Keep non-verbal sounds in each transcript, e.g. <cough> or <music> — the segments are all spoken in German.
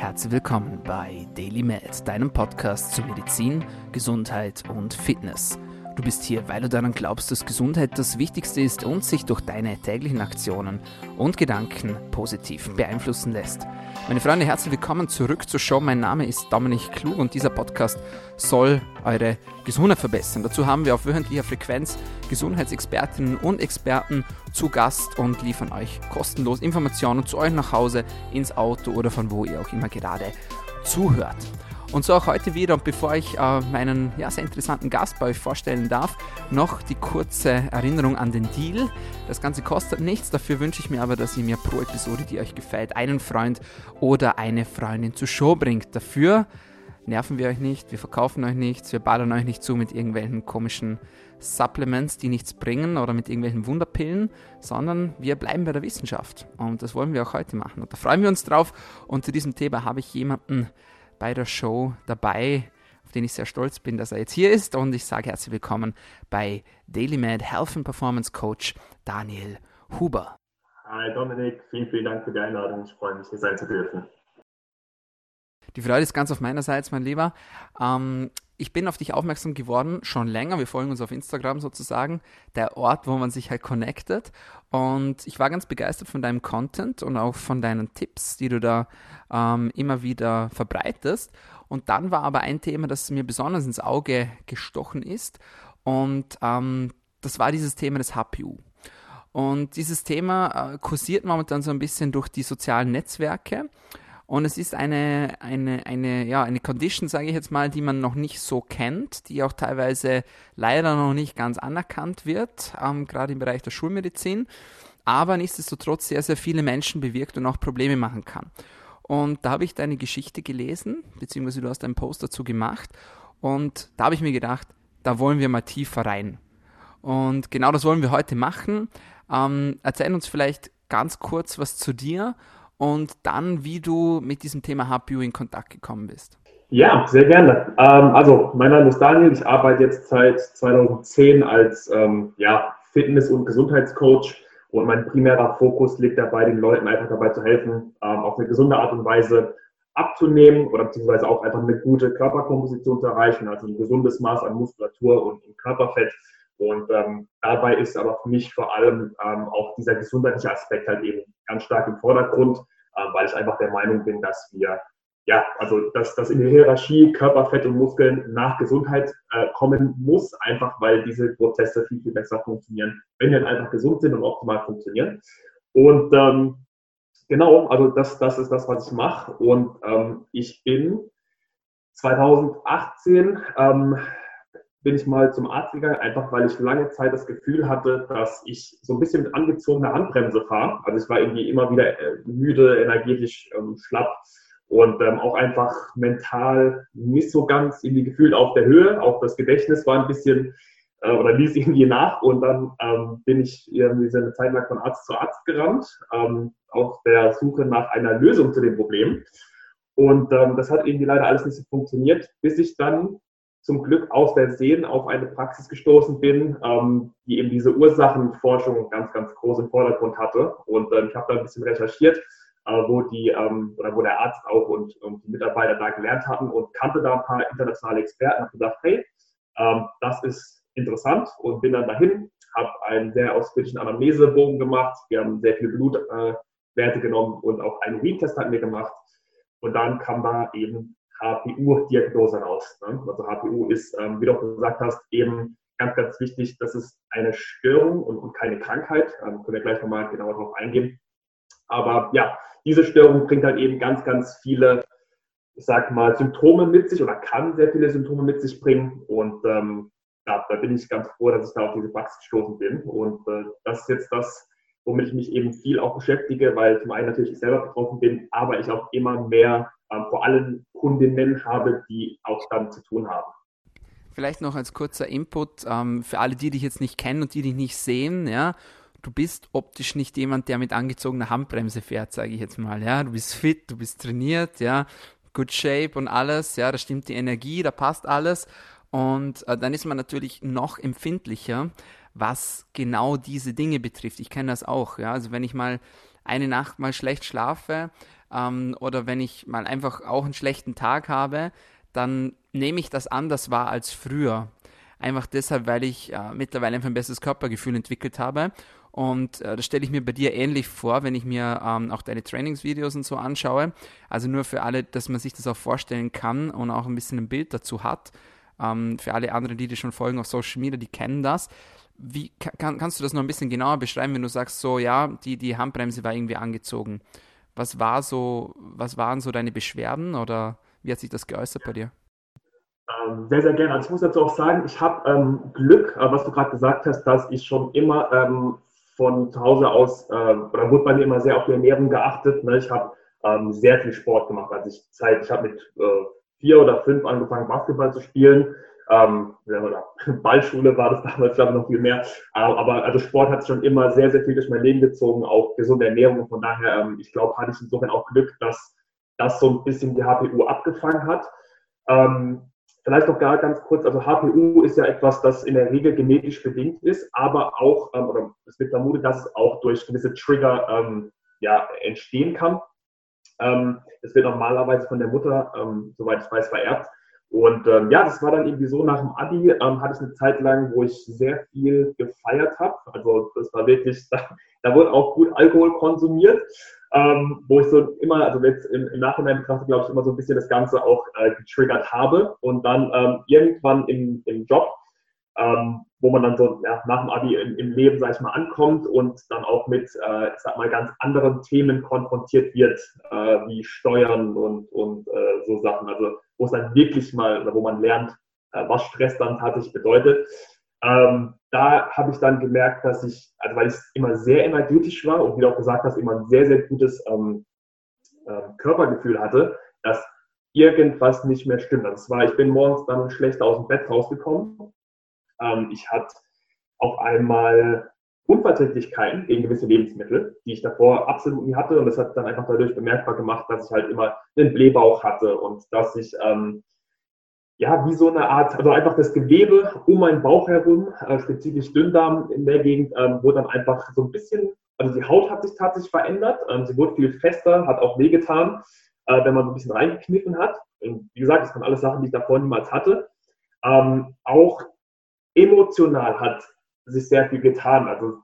Herzlich willkommen bei Daily Med, deinem Podcast zu Medizin, Gesundheit und Fitness. Du bist hier, weil du daran glaubst, dass Gesundheit das Wichtigste ist und sich durch deine täglichen Aktionen und Gedanken positiv beeinflussen lässt. Meine Freunde, herzlich willkommen zurück zur Show. Mein Name ist Dominik Klug und dieser Podcast soll eure Gesundheit verbessern. Dazu haben wir auf wöchentlicher Frequenz Gesundheitsexpertinnen und Experten zu Gast und liefern euch kostenlos Informationen zu euch nach Hause, ins Auto oder von wo ihr auch immer gerade zuhört. Und so auch heute wieder. Und bevor ich äh, meinen ja, sehr interessanten Gast bei euch vorstellen darf, noch die kurze Erinnerung an den Deal. Das Ganze kostet nichts. Dafür wünsche ich mir aber, dass ihr mir pro Episode, die euch gefällt, einen Freund oder eine Freundin zur Show bringt. Dafür nerven wir euch nicht, wir verkaufen euch nichts, wir ballern euch nicht zu mit irgendwelchen komischen Supplements, die nichts bringen oder mit irgendwelchen Wunderpillen, sondern wir bleiben bei der Wissenschaft. Und das wollen wir auch heute machen. Und da freuen wir uns drauf. Und zu diesem Thema habe ich jemanden bei der Show dabei, auf den ich sehr stolz bin, dass er jetzt hier ist. Und ich sage herzlich willkommen bei DailyMed Health and Performance Coach Daniel Huber. Hi Dominik, vielen, vielen Dank für die Einladung. Ich freue mich, hier sein zu dürfen. Die Freude ist ganz auf meinerseits, mein Lieber. Ähm, ich bin auf dich aufmerksam geworden, schon länger. Wir folgen uns auf Instagram sozusagen, der Ort, wo man sich halt connectet. Und ich war ganz begeistert von deinem Content und auch von deinen Tipps, die du da ähm, immer wieder verbreitest. Und dann war aber ein Thema, das mir besonders ins Auge gestochen ist. Und ähm, das war dieses Thema des HPU. Und dieses Thema äh, kursiert momentan so ein bisschen durch die sozialen Netzwerke. Und es ist eine, eine, eine, ja, eine Condition, sage ich jetzt mal, die man noch nicht so kennt, die auch teilweise leider noch nicht ganz anerkannt wird, ähm, gerade im Bereich der Schulmedizin, aber nichtsdestotrotz sehr, sehr viele Menschen bewirkt und auch Probleme machen kann. Und da habe ich deine Geschichte gelesen, beziehungsweise du hast einen Post dazu gemacht. Und da habe ich mir gedacht, da wollen wir mal tiefer rein. Und genau das wollen wir heute machen. Ähm, erzähl uns vielleicht ganz kurz was zu dir und dann, wie du mit diesem Thema HPU in Kontakt gekommen bist. Ja, sehr gerne. Ähm, also, mein Name ist Daniel. Ich arbeite jetzt seit 2010 als ähm, ja, Fitness- und Gesundheitscoach. Und mein primärer Fokus liegt dabei, den Leuten einfach dabei zu helfen, ähm, auf eine gesunde Art und Weise abzunehmen oder beziehungsweise auch einfach eine gute Körperkomposition zu erreichen, also ein gesundes Maß an Muskulatur und, und Körperfett. Und ähm, dabei ist aber für mich vor allem ähm, auch dieser gesundheitliche Aspekt halt eben ganz stark im Vordergrund, ähm, weil ich einfach der Meinung bin, dass wir, ja, also dass, dass in der Hierarchie Körperfett und Muskeln nach Gesundheit äh, kommen muss, einfach weil diese Prozesse viel, viel besser funktionieren, wenn wir einfach gesund sind und optimal funktionieren. Und ähm, genau, also das, das ist das, was ich mache. Und ähm, ich bin 2018 ähm, bin ich mal zum Arzt gegangen, einfach weil ich lange Zeit das Gefühl hatte, dass ich so ein bisschen mit angezogener Handbremse fahre. Also ich war irgendwie immer wieder äh, müde, energetisch ähm, schlapp und ähm, auch einfach mental nicht so ganz irgendwie gefühlt auf der Höhe. Auch das Gedächtnis war ein bisschen äh, oder ließ <laughs> irgendwie nach und dann ähm, bin ich irgendwie eine Zeit lang von Arzt zu Arzt gerannt, ähm, auf der Suche nach einer Lösung zu dem Problem. Und ähm, das hat irgendwie leider alles nicht so funktioniert, bis ich dann zum Glück aus der Seen auf eine Praxis gestoßen bin, ähm, die eben diese Ursachenforschung ganz, ganz groß im Vordergrund hatte. Und ähm, ich habe da ein bisschen recherchiert, äh, wo die ähm, oder wo der Arzt auch und, und, die Mitarbeiter da gelernt hatten und kannte da ein paar internationale Experten. Habe gedacht, hey, ähm, das ist interessant und bin dann dahin, habe einen sehr ausführlichen Anamnesebogen gemacht. Wir haben sehr viele Blutwerte äh, genommen und auch einen Urin-Test hatten wir gemacht. Und dann kam da eben HPU-Diagnose raus. Ne? Also HPU ist, ähm, wie du auch gesagt hast, eben ganz, ganz wichtig, das ist eine Störung und, und keine Krankheit. Ähm, können wir gleich nochmal genauer darauf eingehen. Aber ja, diese Störung bringt halt eben ganz, ganz viele, ich sag mal, Symptome mit sich oder kann sehr viele Symptome mit sich bringen. Und ähm, ja, da bin ich ganz froh, dass ich da auf diese Praxis gestoßen bin. Und äh, das ist jetzt das, womit ich mich eben viel auch beschäftige, weil zum einen natürlich ich selber betroffen bin, aber ich auch immer mehr ähm, vor allem Kundinnen habe, die auch damit zu tun haben. Vielleicht noch als kurzer Input ähm, für alle, die dich jetzt nicht kennen und die dich nicht sehen, ja. Du bist optisch nicht jemand, der mit angezogener Handbremse fährt, sage ich jetzt mal, ja. Du bist fit, du bist trainiert, ja. Good shape und alles, ja. Da stimmt die Energie, da passt alles. Und äh, dann ist man natürlich noch empfindlicher, was genau diese Dinge betrifft. Ich kenne das auch, ja. Also wenn ich mal eine Nacht mal schlecht schlafe, ähm, oder wenn ich mal einfach auch einen schlechten Tag habe, dann nehme ich das anders wahr als früher. Einfach deshalb, weil ich äh, mittlerweile einfach ein besseres Körpergefühl entwickelt habe. Und äh, das stelle ich mir bei dir ähnlich vor, wenn ich mir ähm, auch deine Trainingsvideos und so anschaue. Also nur für alle, dass man sich das auch vorstellen kann und auch ein bisschen ein Bild dazu hat. Ähm, für alle anderen, die dir schon folgen auf Social Media, die kennen das. Wie kann, kannst du das noch ein bisschen genauer beschreiben, wenn du sagst, so ja, die, die Handbremse war irgendwie angezogen? Was war so, was waren so deine Beschwerden oder wie hat sich das geäußert bei dir? Ähm, sehr, sehr gerne. Also ich muss dazu auch sagen, ich habe ähm, Glück, äh, was du gerade gesagt hast, dass ich schon immer ähm, von zu Hause aus, äh, oder wurde bei mir immer sehr auf die Ernährung geachtet. Ne? Ich habe ähm, sehr viel Sport gemacht. Also ich Zeit, ich habe mit äh, vier oder fünf angefangen, Basketball zu spielen. Ähm, <laughs> Ballschule war das damals, glaube ich, noch viel mehr. Äh, aber also Sport hat schon immer sehr, sehr viel durch mein Leben gezogen, auch gesunde Ernährung. Von daher, ähm, ich glaube, hatte ich insofern auch Glück, dass das so ein bisschen die HPU abgefangen hat. Ähm, vielleicht noch gar ganz kurz, also HPU ist ja etwas, das in der Regel genetisch bedingt ist, aber auch, ähm, oder es wird vermutet, dass es auch durch gewisse Trigger ähm, ja, entstehen kann. Ähm, das wird normalerweise von der Mutter, ähm, soweit ich weiß, vererbt. Und ähm, ja, das war dann irgendwie so, nach dem Abi ähm, hatte ich eine Zeit lang, wo ich sehr viel gefeiert habe. Also das war wirklich, <laughs> da, da wurde auch gut Alkohol konsumiert, ähm, wo ich so immer, also jetzt im, im Nachhinein betrachtet, glaube ich, immer so ein bisschen das Ganze auch äh, getriggert habe. Und dann ähm, irgendwann im, im Job ähm, wo man dann so ja, nach dem Abi im, im Leben, sag ich mal, ankommt und dann auch mit, äh, ich sag mal, ganz anderen Themen konfrontiert wird, äh, wie Steuern und, und äh, so Sachen. Also wo es dann wirklich mal, wo man lernt, äh, was Stress dann tatsächlich bedeutet. Ähm, da habe ich dann gemerkt, dass ich, also weil ich immer sehr energetisch war und wie du auch gesagt hast, immer ein sehr, sehr gutes ähm, äh, Körpergefühl hatte, dass irgendwas nicht mehr stimmt. Das also war, ich bin morgens dann schlecht aus dem Bett rausgekommen ähm, ich hatte auf einmal Unverträglichkeiten gegen gewisse Lebensmittel, die ich davor absolut nie hatte. Und das hat dann einfach dadurch bemerkbar gemacht, dass ich halt immer einen Blähbauch hatte und dass ich ähm, ja wie so eine Art, also einfach das Gewebe um meinen Bauch herum, äh, spezifisch Dünndarm in der Gegend, ähm, wurde dann einfach so ein bisschen, also die Haut hat sich tatsächlich verändert. Ähm, sie wurde viel fester, hat auch wehgetan, äh, wenn man so ein bisschen reingekniffen hat. Und wie gesagt, das waren alles Sachen, die ich davor niemals hatte. Ähm, auch emotional hat sich sehr viel getan. Also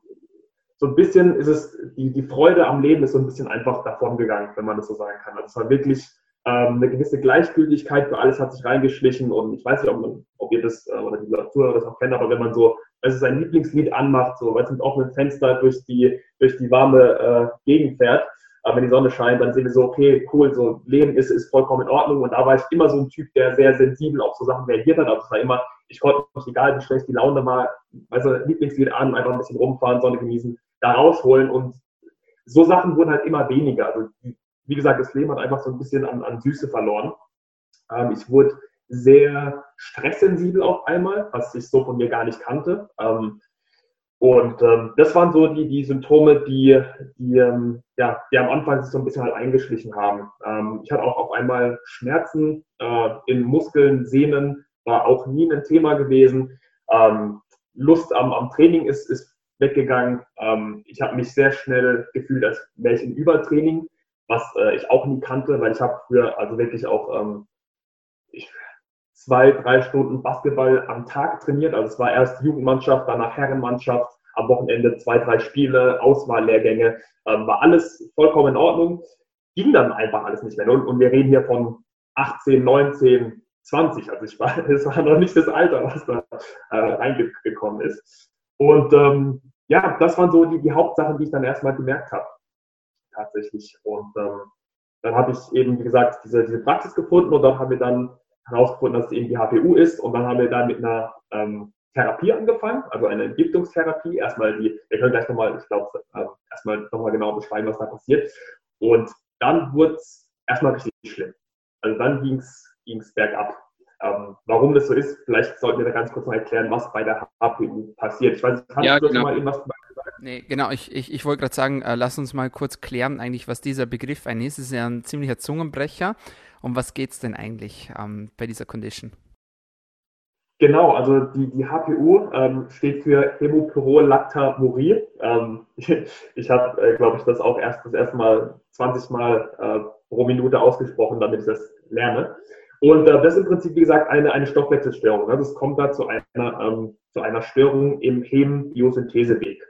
so ein bisschen ist es, die, die Freude am Leben ist so ein bisschen einfach davon gegangen, wenn man das so sagen kann. Also es war wirklich ähm, eine gewisse Gleichgültigkeit für alles hat sich reingeschlichen und ich weiß nicht, ob, man, ob ihr das äh, oder die Zuhörer das auch kennt, aber wenn man so, also sein Lieblingslied anmacht, so, weil es mit offenen Fenster durch die, durch die warme äh, Gegend fährt, aber wenn die Sonne scheint, dann sehen wir so, okay, cool, so Leben ist, ist vollkommen in Ordnung. Und da war ich immer so ein Typ, der sehr sensibel auf so Sachen reagiert hat. Also es war immer, ich konnte mich, egal wie schlecht die Laune war, also Lieblingslied an, einfach ein bisschen rumfahren, Sonne genießen, da rausholen. Und so Sachen wurden halt immer weniger. Also wie gesagt, das Leben hat einfach so ein bisschen an, an Süße verloren. Ähm, ich wurde sehr stresssensibel auf einmal, was ich so von mir gar nicht kannte. Ähm, und ähm, das waren so die, die Symptome, die, die, ähm, ja, die am Anfang sich so ein bisschen halt eingeschlichen haben. Ähm, ich hatte auch auf einmal Schmerzen äh, in Muskeln, Sehnen, war auch nie ein Thema gewesen. Ähm, Lust am, am Training ist, ist weggegangen. Ähm, ich habe mich sehr schnell gefühlt, als wäre ich in Übertraining, was äh, ich auch nie kannte, weil ich habe früher also wirklich auch ähm, ich, zwei, drei Stunden Basketball am Tag trainiert. Also es war erst Jugendmannschaft, danach Herrenmannschaft, am Wochenende zwei, drei Spiele, Auswahllehrgänge, ähm, war alles vollkommen in Ordnung. Ging dann einfach alles nicht mehr. Und, und wir reden hier von 18, 19, 20. Also ich war, <laughs> es war noch nicht das Alter, was da äh, reingekommen ist. Und ähm, ja, das waren so die, die Hauptsachen, die ich dann erstmal gemerkt habe. Tatsächlich. Und ähm, dann habe ich eben, wie gesagt, diese, diese Praxis gefunden und dann haben wir dann herausgefunden, dass es eben die HPU ist. Und dann haben wir dann mit einer ähm, Therapie angefangen, also eine Entgiftungstherapie. Erstmal die, wir können gleich nochmal, ich glaube, äh, erstmal nochmal genau beschreiben, was da passiert. Und dann wurde es erstmal richtig schlimm. Also dann ging es bergab. Ähm, warum das so ist, vielleicht sollten wir da ganz kurz mal erklären, was bei der HPU passiert. Ich weiß nicht, kannst ja, du genau. mal irgendwas sagen? Nee, genau, ich, ich, ich wollte gerade sagen, äh, lass uns mal kurz klären, eigentlich, was dieser Begriff eigentlich ist. Es ist ja ein ziemlicher Zungenbrecher. Um was geht es denn eigentlich ähm, bei dieser Condition? Genau, also die, die HPU ähm, steht für Hämopyrolactamurie. Ähm, ich, <laughs> ich habe, äh, glaube ich, das auch erst das erste Mal 20 Mal äh, pro Minute ausgesprochen, damit ich das lerne. Und äh, das ist im Prinzip, wie gesagt, eine, eine Stoffwechselstörung. Also es kommt da zu einer, ähm, zu einer Störung im Hem-Biosyntheseweg.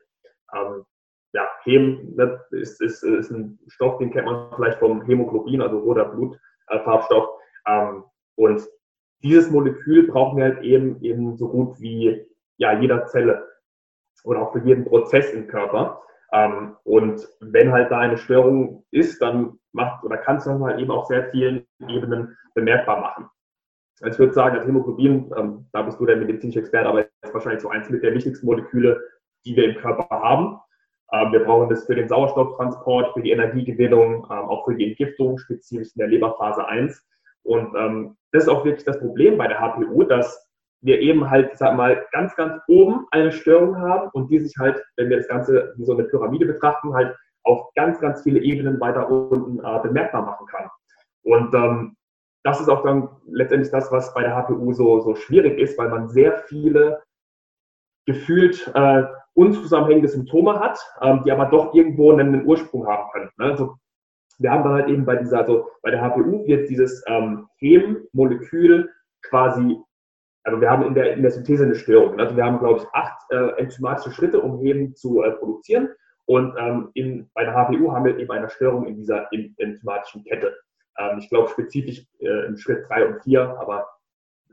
Ähm, ja, Hem ne, ist, ist, ist ein Stoff, den kennt man vielleicht vom Hämoglobin, also roter Blutfarbstoff. Ähm, und dieses Molekül brauchen wir halt eben in so gut wie ja, jeder Zelle oder auch für jeden Prozess im Körper. Ähm, und wenn halt da eine Störung ist, dann macht oder kann es halt eben auf sehr vielen Ebenen bemerkbar machen. Also ich würde sagen, das Hämoglobin, ähm, da bist du der medizinische Experte, aber ist wahrscheinlich so eins mit der wichtigsten Moleküle, die wir im Körper haben. Ähm, wir brauchen das für den Sauerstofftransport, für die Energiegewinnung, ähm, auch für die Entgiftung, spezifisch in der Leberphase 1. Und ähm, das ist auch wirklich das Problem bei der HPU, dass wir eben halt, sag mal, ganz, ganz oben eine Störung haben und die sich halt, wenn wir das Ganze wie so eine Pyramide betrachten, halt auf ganz, ganz viele Ebenen weiter unten äh, bemerkbar machen kann. Und ähm, das ist auch dann letztendlich das, was bei der HPU so, so schwierig ist, weil man sehr viele gefühlt äh, unzusammenhängende Symptome hat, ähm, die aber doch irgendwo einen Ursprung haben können. Ne? Also wir haben dann halt eben bei dieser, also bei der HPU wird dieses ähm, Hem-Molekül quasi, also wir haben in der, in der Synthese eine Störung. Also wir haben, glaube ich, acht äh, enzymatische Schritte, um Hem zu äh, produzieren. Und ähm, in, bei der HPU haben wir eben eine Störung in dieser enzymatischen Kette. Ähm, ich glaube spezifisch äh, im Schritt drei und vier, aber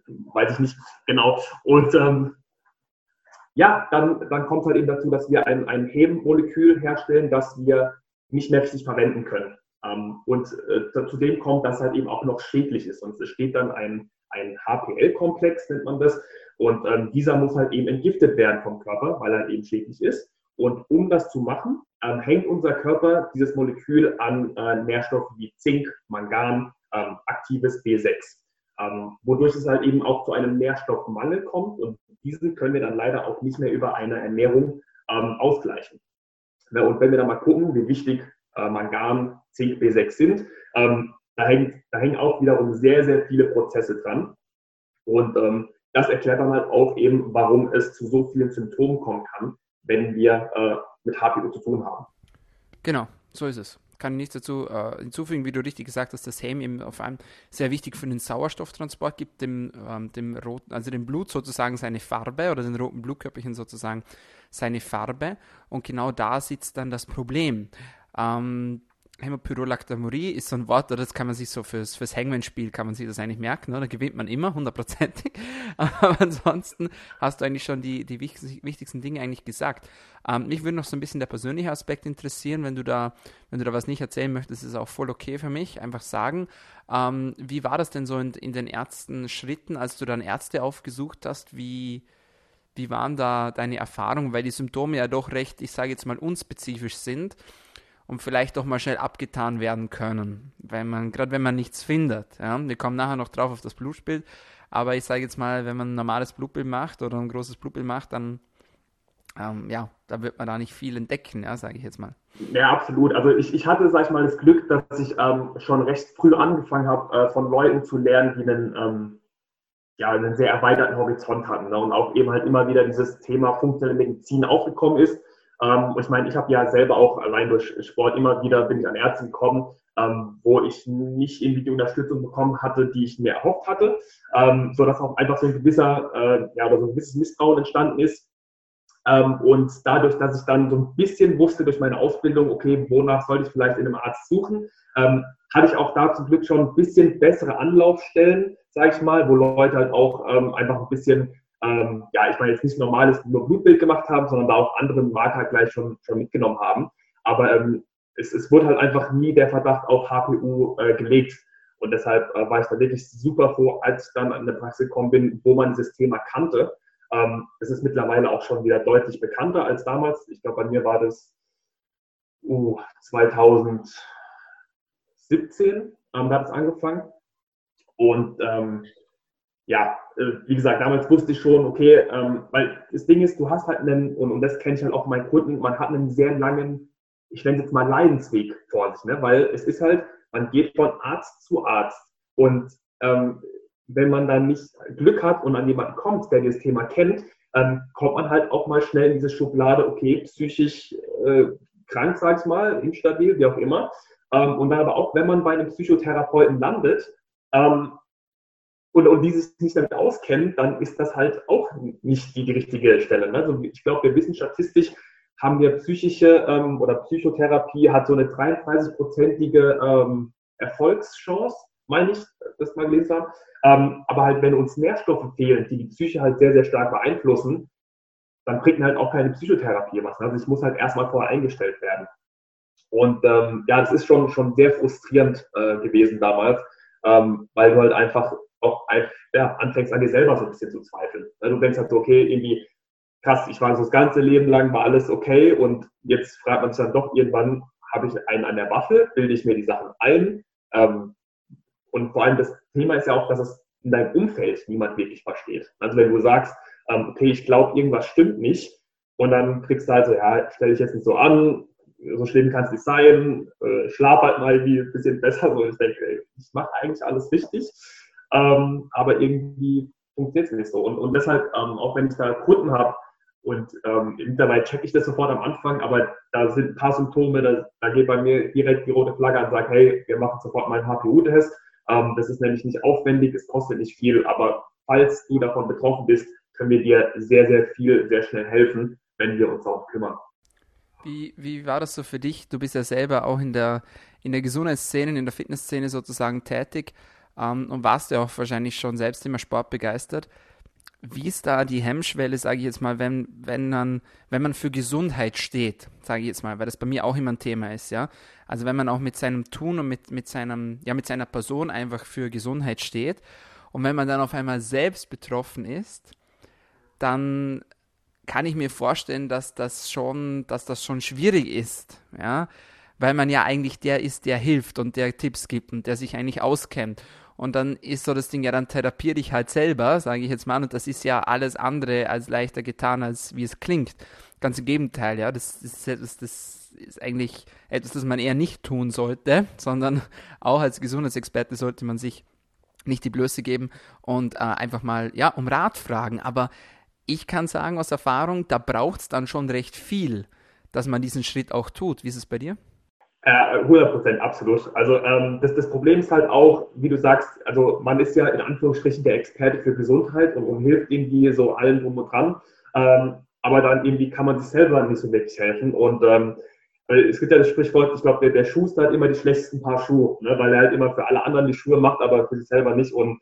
weiß ich nicht genau. Und ähm, ja, dann, dann kommt halt eben dazu, dass wir ein, ein Hebenmolekül herstellen, das wir nicht mehr richtig verwenden können. Ähm, und äh, zudem kommt, dass halt eben auch noch schädlich ist. Und es steht dann ein, ein HPL-Komplex, nennt man das. Und ähm, dieser muss halt eben entgiftet werden vom Körper, weil er halt eben schädlich ist. Und um das zu machen, ähm, hängt unser Körper dieses Molekül an äh, Nährstoffe wie Zink, Mangan, ähm, aktives B6. Ähm, wodurch es halt eben auch zu einem Nährstoffmangel kommt und diesen können wir dann leider auch nicht mehr über eine Ernährung ähm, ausgleichen. Ja, und wenn wir dann mal gucken, wie wichtig äh, Mangan, Zink, B6 sind, ähm, da, hängt, da hängen auch wiederum sehr, sehr viele Prozesse dran. Und ähm, das erklärt dann halt auch eben, warum es zu so vielen Symptomen kommen kann, wenn wir äh, mit HPO zu tun haben. Genau, so ist es. Kann nichts dazu äh, hinzufügen, wie du richtig gesagt hast, dass Häm eben auf einem sehr wichtig für den Sauerstofftransport gibt, dem, ähm, dem roten, also dem Blut sozusagen seine Farbe oder den roten Blutkörperchen sozusagen seine Farbe. Und genau da sitzt dann das Problem. Ähm, Hämopyrolactamurie ist so ein Wort, oder das kann man sich so fürs, fürs Hangman-Spiel kann man sich das eigentlich merken, oder? Da gewinnt man immer, hundertprozentig. <laughs> Aber ansonsten hast du eigentlich schon die, die wichtigsten Dinge eigentlich gesagt. Ähm, mich würde noch so ein bisschen der persönliche Aspekt interessieren, wenn du da, wenn du da was nicht erzählen möchtest, ist auch voll okay für mich. Einfach sagen. Ähm, wie war das denn so in, in den ersten Schritten, als du dann Ärzte aufgesucht hast? Wie, wie waren da deine Erfahrungen? Weil die Symptome ja doch recht, ich sage jetzt mal, unspezifisch sind und vielleicht auch mal schnell abgetan werden können, weil man, gerade wenn man nichts findet, ja, wir kommen nachher noch drauf auf das Blutbild, aber ich sage jetzt mal, wenn man ein normales Blutbild macht oder ein großes Blutbild macht, dann ähm, ja, da wird man da nicht viel entdecken, ja, sage ich jetzt mal. Ja, absolut. Also ich, ich hatte, sag ich mal, das Glück, dass ich ähm, schon recht früh angefangen habe, äh, von Leuten zu lernen, die einen, ähm, ja, einen sehr erweiterten Horizont hatten ne? und auch eben halt immer wieder dieses Thema funktionelle Medizin aufgekommen ist ähm, ich meine, ich habe ja selber auch allein durch Sport immer wieder bin ich an Ärzte gekommen, ähm, wo ich nicht irgendwie die Unterstützung bekommen hatte, die ich mir erhofft hatte, ähm, so dass auch einfach so ein gewisser, äh, ja, oder so ein gewisses Misstrauen entstanden ist. Ähm, und dadurch, dass ich dann so ein bisschen wusste durch meine Ausbildung, okay, wonach sollte ich vielleicht in einem Arzt suchen, ähm, hatte ich auch da zum Glück schon ein bisschen bessere Anlaufstellen, sage ich mal, wo Leute halt auch ähm, einfach ein bisschen ähm, ja, ich meine jetzt nicht normales nur Blutbild gemacht haben, sondern da auch andere Marker gleich schon, schon mitgenommen haben. Aber ähm, es, es wurde halt einfach nie der Verdacht auf HPU äh, gelegt. Und deshalb äh, war ich da wirklich super froh, als ich dann an der Praxis gekommen bin, wo man dieses Thema kannte. Ähm, es ist mittlerweile auch schon wieder deutlich bekannter als damals. Ich glaube, bei mir war das uh, 2017, ähm, da hat es angefangen. Und ähm, ja, äh, wie gesagt, damals wusste ich schon, okay, ähm, weil das Ding ist, du hast halt einen, und, und das kenne ich halt auch meinen Kunden, man hat einen sehr langen, ich nenne es jetzt mal Leidensweg vor sich, ne? weil es ist halt, man geht von Arzt zu Arzt und ähm, wenn man dann nicht Glück hat und an jemanden kommt, der das Thema kennt, ähm, kommt man halt auch mal schnell in diese Schublade, okay, psychisch äh, krank, sag ich mal, instabil, wie auch immer. Ähm, und dann aber auch, wenn man bei einem Psychotherapeuten landet ähm, und, und dieses nicht damit auskennt, dann ist das halt auch nicht die, die richtige Stelle. Ne? Also ich glaube, wir wissen statistisch, haben wir psychische ähm, oder Psychotherapie hat so eine 33-prozentige ähm, Erfolgschance, meine ich, das mal gelesen habe. Ähm, aber halt, wenn uns Nährstoffe fehlen, die die Psyche halt sehr, sehr stark beeinflussen, dann bringt halt auch keine Psychotherapie was. Also ich muss halt erstmal vorher eingestellt werden. Und ähm, ja, das ist schon, schon sehr frustrierend äh, gewesen damals, ähm, weil du halt einfach auch ja, anfängst an dir selber so ein bisschen zu zweifeln. Du denkst halt so, okay, irgendwie krass, ich war so das ganze Leben lang, war alles okay und jetzt fragt man sich dann doch irgendwann, habe ich einen an der Waffe, bilde ich mir die Sachen ein. Ähm, und vor allem das Thema ist ja auch, dass es in deinem Umfeld niemand wirklich versteht. Also wenn du sagst, ähm, okay, ich glaube, irgendwas stimmt nicht, und dann kriegst du halt so, ja, stell dich jetzt nicht so an, so schlimm kann es nicht sein, äh, schlaf halt mal wie ein bisschen besser. So, ich denke, ich mache eigentlich alles richtig, ähm, aber irgendwie funktioniert es nicht so. Und, und deshalb, ähm, auch wenn ich da Kunden habe, und ähm, dabei checke ich das sofort am Anfang, aber da sind ein paar Symptome, da, da geht bei mir direkt die rote Flagge an und sagt, hey, wir machen sofort mal einen HPU-Test. Ähm, das ist nämlich nicht aufwendig, es kostet nicht viel, aber falls du davon betroffen bist, können wir dir sehr, sehr viel, sehr schnell helfen, wenn wir uns darum kümmern. Wie, wie war das so für dich? Du bist ja selber auch in der, in der Gesundheitsszene, in der Fitnessszene sozusagen tätig ähm, und warst ja auch wahrscheinlich schon selbst immer sportbegeistert. Wie ist da die Hemmschwelle, sage ich jetzt mal, wenn, wenn, man, wenn man für Gesundheit steht, sage ich jetzt mal, weil das bei mir auch immer ein Thema ist, ja. Also wenn man auch mit seinem Tun und mit, mit, seinem, ja, mit seiner Person einfach für Gesundheit steht und wenn man dann auf einmal selbst betroffen ist, dann kann ich mir vorstellen, dass das schon, dass das schon schwierig ist, ja, weil man ja eigentlich der ist, der hilft und der Tipps gibt und der sich eigentlich auskennt. Und dann ist so das Ding, ja, dann therapier dich halt selber, sage ich jetzt mal, und das ist ja alles andere als leichter getan, als wie es klingt. Ganz im Gegenteil, ja, das ist etwas, das ist eigentlich etwas, das man eher nicht tun sollte, sondern <laughs> auch als Gesundheitsexperte sollte man sich nicht die Blöße geben und äh, einfach mal, ja, um Rat fragen. Aber ich kann sagen aus Erfahrung, da braucht es dann schon recht viel, dass man diesen Schritt auch tut. Wie ist es bei dir? Äh, 100 Prozent, absolut. Also ähm, das, das Problem ist halt auch, wie du sagst, also man ist ja in Anführungsstrichen der Experte für Gesundheit und, hilft irgendwie so allen drum und dran. Ähm, aber dann irgendwie kann man sich selber nicht so wirklich helfen. Und ähm, es gibt ja das Sprichwort, ich glaube, der, der Schuster hat immer die schlechtesten Paar Schuhe, ne, weil er halt immer für alle anderen die Schuhe macht, aber für sich selber nicht. Und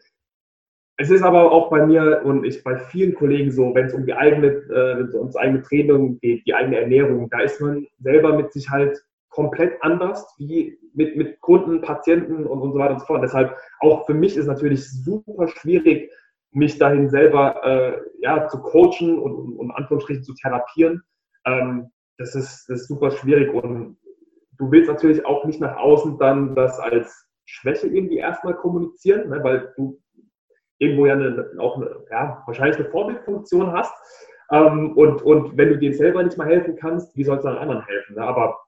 es ist aber auch bei mir und ich bei vielen Kollegen so, wenn es um die eigene, äh, ums eigene Training geht, die eigene Ernährung, da ist man selber mit sich halt komplett anders wie mit, mit Kunden, Patienten und, und so weiter und so fort. Deshalb auch für mich ist natürlich super schwierig, mich dahin selber äh, ja, zu coachen und, und, und Anführungsstrichen zu therapieren. Ähm, das, ist, das ist super schwierig und du willst natürlich auch nicht nach außen dann das als Schwäche irgendwie erstmal kommunizieren, ne, weil du irgendwo ja eine, auch eine, ja, wahrscheinlich eine Vorbildfunktion hast. Ähm, und, und wenn du dir selber nicht mal helfen kannst, wie sollst du dann anderen helfen? Ne? Aber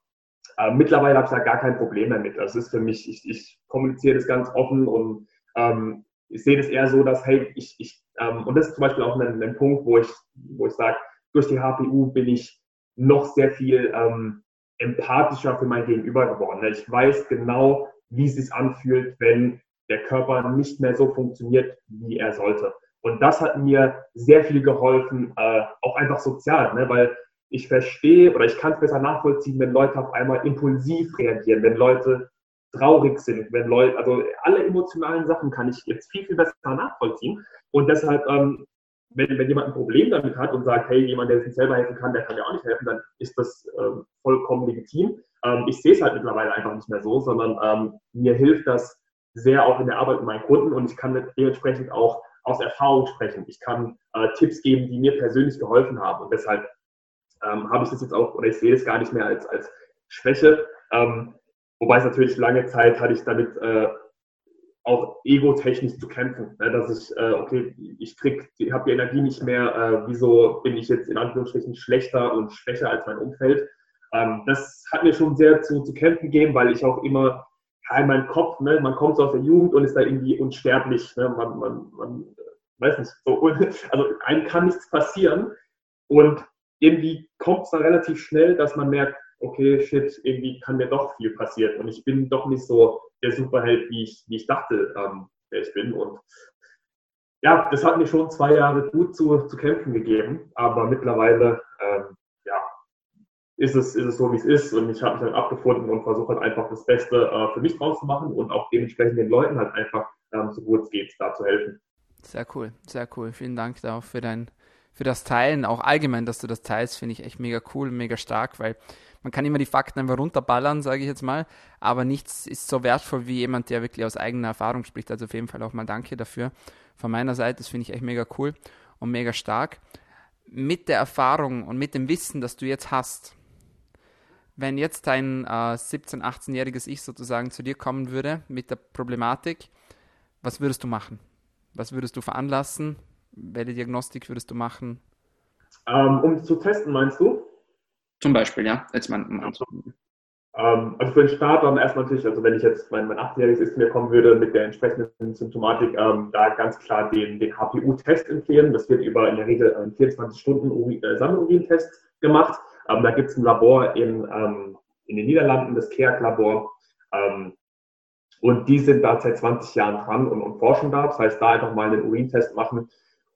äh, mittlerweile habe ich da gar kein Problem damit. Das ist für mich, ich, ich kommuniziere das ganz offen und ähm, ich sehe das eher so, dass, hey, ich, ich ähm, und das ist zum Beispiel auch ein, ein Punkt, wo ich, wo ich sage, durch die HPU bin ich noch sehr viel ähm, empathischer für mein Gegenüber geworden. Ich weiß genau, wie es sich anfühlt, wenn der Körper nicht mehr so funktioniert, wie er sollte. Und das hat mir sehr viel geholfen, äh, auch einfach sozial, ne? weil ich verstehe oder ich kann es besser nachvollziehen, wenn Leute auf einmal impulsiv reagieren, wenn Leute traurig sind, wenn Leute, also alle emotionalen Sachen kann ich jetzt viel, viel besser nachvollziehen. Und deshalb, ähm, wenn, wenn jemand ein Problem damit hat und sagt, hey, jemand, der sich selber helfen kann, der kann mir auch nicht helfen, dann ist das ähm, vollkommen legitim. Ähm, ich sehe es halt mittlerweile einfach nicht mehr so, sondern ähm, mir hilft das sehr auch in der Arbeit mit meinen Kunden und ich kann dementsprechend auch aus Erfahrung sprechen. Ich kann äh, Tipps geben, die mir persönlich geholfen haben. Und deshalb ähm, habe ich das jetzt auch, oder ich sehe es gar nicht mehr als, als Schwäche. Ähm, wobei es natürlich lange Zeit hatte ich damit äh, auch ego-technisch zu kämpfen. Ne? Dass ich, äh, okay, ich krieg, habe die Energie nicht mehr, äh, wieso bin ich jetzt in Anführungsstrichen schlechter und schwächer als mein Umfeld. Ähm, das hat mir schon sehr zu, zu kämpfen gegeben, weil ich auch immer in meinem Kopf, ne, man kommt so aus der Jugend und ist da irgendwie unsterblich. Ne, man, man, man weiß nicht, so, <laughs> also einem kann nichts passieren. Und irgendwie kommt es dann relativ schnell, dass man merkt, okay, shit, irgendwie kann mir doch viel passieren und ich bin doch nicht so der Superheld, wie ich, wie ich dachte, ähm, wer ich bin. Und ja, das hat mir schon zwei Jahre gut zu, zu kämpfen gegeben, aber mittlerweile ähm, ja, ist, es, ist es so, wie es ist und ich habe mich dann abgefunden und versuche halt einfach das Beste äh, für mich draus zu machen und auch dementsprechend den Leuten halt einfach ähm, so gut es geht, da zu helfen. Sehr cool, sehr cool. Vielen Dank da auch für dein für das Teilen, auch allgemein, dass du das teilst, finde ich echt mega cool, mega stark, weil man kann immer die Fakten einfach runterballern, sage ich jetzt mal, aber nichts ist so wertvoll wie jemand, der wirklich aus eigener Erfahrung spricht. Also auf jeden Fall auch mal danke dafür. Von meiner Seite, das finde ich echt mega cool und mega stark. Mit der Erfahrung und mit dem Wissen, das du jetzt hast, wenn jetzt dein äh, 17-, 18-jähriges Ich sozusagen zu dir kommen würde mit der Problematik, was würdest du machen? Was würdest du veranlassen? Welche Diagnostik würdest du machen? Ähm, um zu testen, meinst du? Zum Beispiel, ja. Jetzt mal, mal ähm, also für den Start dann erstmal natürlich, also wenn ich jetzt mein, mein 8-jähriges Ist mir kommen würde mit der entsprechenden Symptomatik, ähm, da ganz klar den, den HPU-Test empfehlen. Das wird über in der Regel einen 24 Stunden äh, Sammelurin-Test gemacht. Ähm, da gibt es ein Labor in, ähm, in den Niederlanden, das KEAC-Labor. Ähm, und die sind da seit 20 Jahren dran und, und forschen da. Das heißt, da einfach mal einen Urintest machen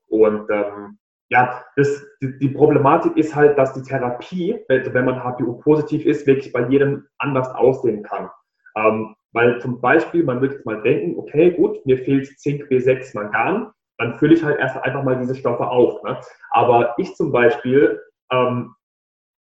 und ähm, ja, das, die, die, Problematik ist halt, dass die Therapie, wenn man HPU-positiv ist, wirklich bei jedem anders aussehen kann. Ähm, weil zum Beispiel, man würde jetzt mal denken, okay, gut, mir fehlt Zink, B6, Mangan, dann fülle ich halt erst einfach mal diese Stoffe auf. Ne? Aber ich zum Beispiel, ähm,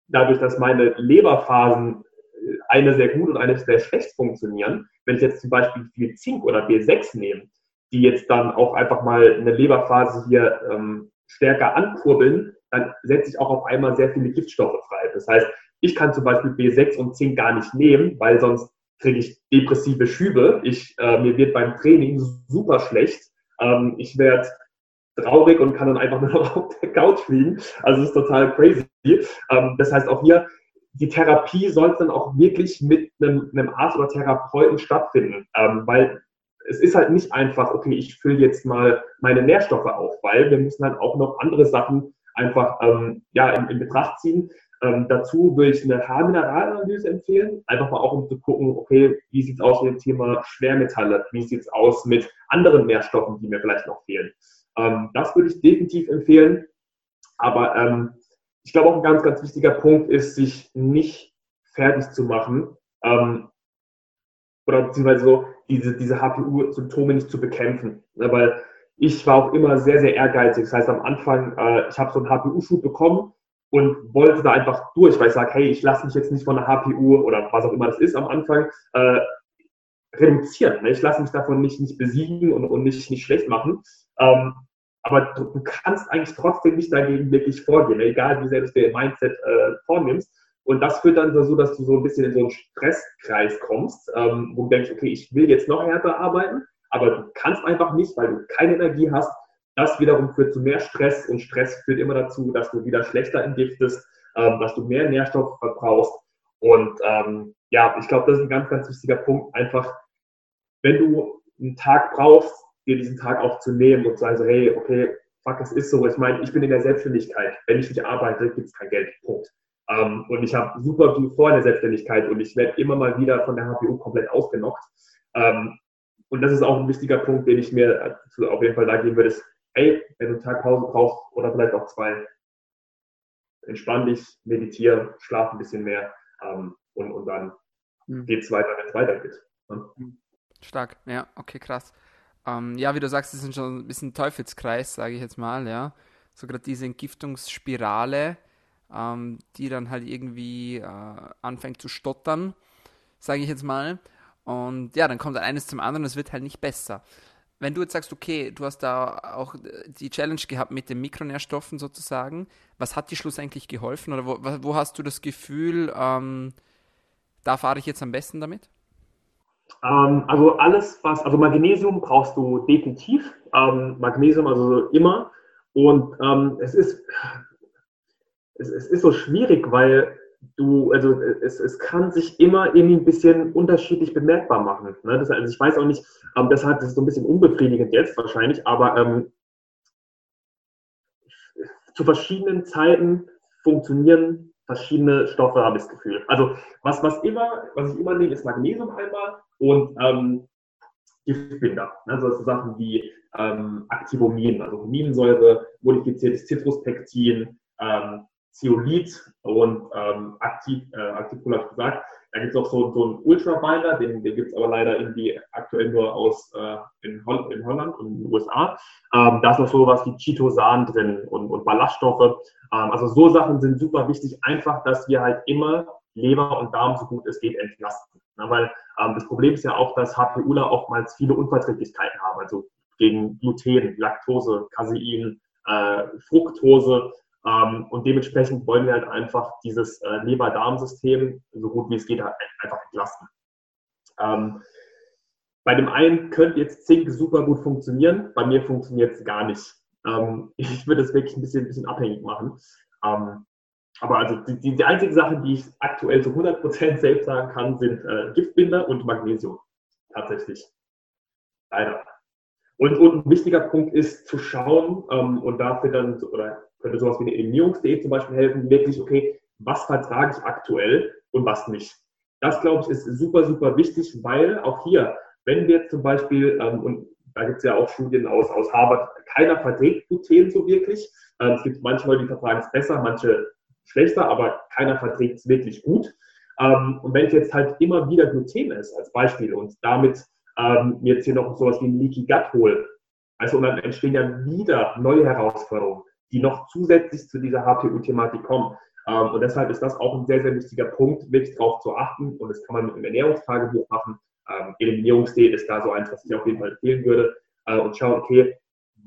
dadurch, dass meine Leberphasen äh, eine sehr gut und eine sehr schlecht funktionieren, wenn ich jetzt zum Beispiel viel Zink oder B6 nehme, die jetzt dann auch einfach mal eine Leberphase hier ähm, stärker ankurbeln, dann setze ich auch auf einmal sehr viele Giftstoffe frei. Das heißt, ich kann zum Beispiel B6 und Zink gar nicht nehmen, weil sonst kriege ich depressive Schübe. Ich, äh, mir wird beim Training super schlecht. Ähm, ich werde traurig und kann dann einfach nur noch <laughs> auf der Couch liegen. Also es ist total crazy. Ähm, das heißt auch hier, die Therapie sollte dann auch wirklich mit einem, einem Arzt oder Therapeuten stattfinden, ähm, weil es ist halt nicht einfach, okay, ich fülle jetzt mal meine Nährstoffe auf, weil wir müssen halt auch noch andere Sachen einfach ähm, ja, in, in, Betracht ziehen. Ähm, dazu würde ich eine Haarmineralanalyse empfehlen, einfach mal auch um zu gucken, okay, wie sieht es aus mit dem Thema Schwermetalle, wie sieht es aus mit anderen Nährstoffen, die mir vielleicht noch fehlen. Ähm, das würde ich definitiv empfehlen. Aber ähm, ich glaube auch ein ganz, ganz wichtiger Punkt ist, sich nicht fertig zu machen, ähm, oder beziehungsweise so diese, diese HPU-Symptome nicht zu bekämpfen. Ne, weil ich war auch immer sehr, sehr ehrgeizig. Das heißt, am Anfang, äh, ich habe so einen HPU-Schub bekommen und wollte da einfach durch, weil ich sage, hey, ich lasse mich jetzt nicht von der HPU oder was auch immer das ist am Anfang äh, reduzieren. Ne? Ich lasse mich davon nicht, nicht besiegen und, und nicht, nicht schlecht machen. Ähm, aber du, du, kannst eigentlich trotzdem nicht dagegen wirklich vorgehen, egal wie sehr du dir Mindset äh, vornimmst. Und das führt dann dazu, dass du so ein bisschen in so einen Stresskreis kommst, ähm, wo du denkst, okay, ich will jetzt noch härter arbeiten, aber du kannst einfach nicht, weil du keine Energie hast. Das wiederum führt zu mehr Stress und Stress führt immer dazu, dass du wieder schlechter entgiftest, ähm, dass du mehr Nährstoffe verbrauchst. Und ähm, ja, ich glaube, das ist ein ganz, ganz wichtiger Punkt. Einfach, wenn du einen Tag brauchst, dir diesen Tag auch zu nehmen und zu sagen so, hey, okay, fuck, es ist so. Ich meine, ich bin in der Selbstständigkeit. Wenn ich nicht arbeite, gibt es kein Geld. Punkt. Ähm, und ich habe super viel vor in der Selbstständigkeit und ich werde immer mal wieder von der HPU komplett ausgenockt. Ähm, und das ist auch ein wichtiger Punkt, den ich mir äh, auf jeden Fall da geben würde, ist, ey, wenn du einen Tag Pause brauchst oder vielleicht auch zwei, entspann dich, meditiere, schlaf ein bisschen mehr ähm, und, und dann mhm. geht es weiter, wenn es weitergeht. Ne? Hm. Stark, ja, okay, krass. Ähm, ja, wie du sagst, das ist schon ein bisschen Teufelskreis, sage ich jetzt mal, ja. So gerade diese Entgiftungsspirale, ähm, die dann halt irgendwie äh, anfängt zu stottern, sage ich jetzt mal. Und ja, dann kommt eines zum anderen, es wird halt nicht besser. Wenn du jetzt sagst, okay, du hast da auch die Challenge gehabt mit den Mikronährstoffen sozusagen, was hat dir schlussendlich geholfen oder wo, wo hast du das Gefühl, ähm, da fahre ich jetzt am besten damit? Ähm, also alles, was, also Magnesium brauchst du definitiv, ähm, Magnesium also immer. Und ähm, es ist, es, es ist so schwierig, weil du, also es, es kann sich immer irgendwie ein bisschen unterschiedlich bemerkbar machen. Ne? Das, also ich weiß auch nicht, ähm, das ist so ein bisschen unbefriedigend jetzt wahrscheinlich, aber ähm, zu verschiedenen Zeiten funktionieren verschiedene Stoffe, habe ich das Gefühl. Also was, was, immer, was ich immer nehme, ist Magnesium einmal und ähm, Giftbinder. Also so Sachen wie ähm, Activomin, also Huminsäure, modifiziertes Citruspektin, ähm, Zeolit und ähm, Aktiv, äh, ich gesagt. Da gibt es auch so, so einen Ultrabinder, den, den gibt es aber leider irgendwie aktuell nur aus äh, in, Holl in, Holland und in den USA. Ähm, da ist noch so was wie Chitosan drin und, und Ballaststoffe. Ähm, also so Sachen sind super wichtig, einfach, dass wir halt immer Leber und Darm so gut es geht entlasten. Ja, weil ähm, das Problem ist ja auch, dass HPUler oftmals viele Unverträglichkeiten haben, also gegen Gluten, Laktose, Casein, äh, Fructose. Ähm, und dementsprechend wollen wir halt einfach dieses äh, Leber-Darm-System so gut wie es geht halt einfach entlasten. Ähm, bei dem einen könnte jetzt Zink super gut funktionieren, bei mir funktioniert es gar nicht. Ähm, <laughs> ich würde es wirklich ein bisschen, ein bisschen abhängig machen. Ähm, aber also die, die einzige Sache, die ich aktuell zu 100% selbst sagen kann, sind äh, Giftbinder und Magnesium. Tatsächlich. Leider. Und, und ein wichtiger Punkt ist zu schauen, ähm, und dafür dann, oder könnte sowas wie eine Eliminierungsdiät zum Beispiel helfen, wirklich, okay, was vertrage ich aktuell und was nicht. Das, glaube ich, ist super, super wichtig, weil auch hier, wenn wir zum Beispiel, ähm, und da gibt es ja auch Studien aus, aus Harvard, keiner verträgt Gluten so wirklich. Ähm, es gibt manche Leute, die vertragen es besser, manche schlechter, aber keiner verträgt es wirklich gut. Ähm, und wenn ich jetzt halt immer wieder Gluten esse, als Beispiel, und damit ähm, jetzt hier noch sowas wie ein Leaky Gut hole, also und dann entstehen ja wieder neue Herausforderungen, die noch zusätzlich zu dieser HPU-Thematik kommen. Ähm, und deshalb ist das auch ein sehr, sehr wichtiger Punkt, wirklich darauf zu achten. Und das kann man mit einem Ernährungstagebuch machen. Ähm, Eliminierungsdiät ist da so eins, was ich auf jeden Fall empfehlen würde. Äh, und schauen, okay,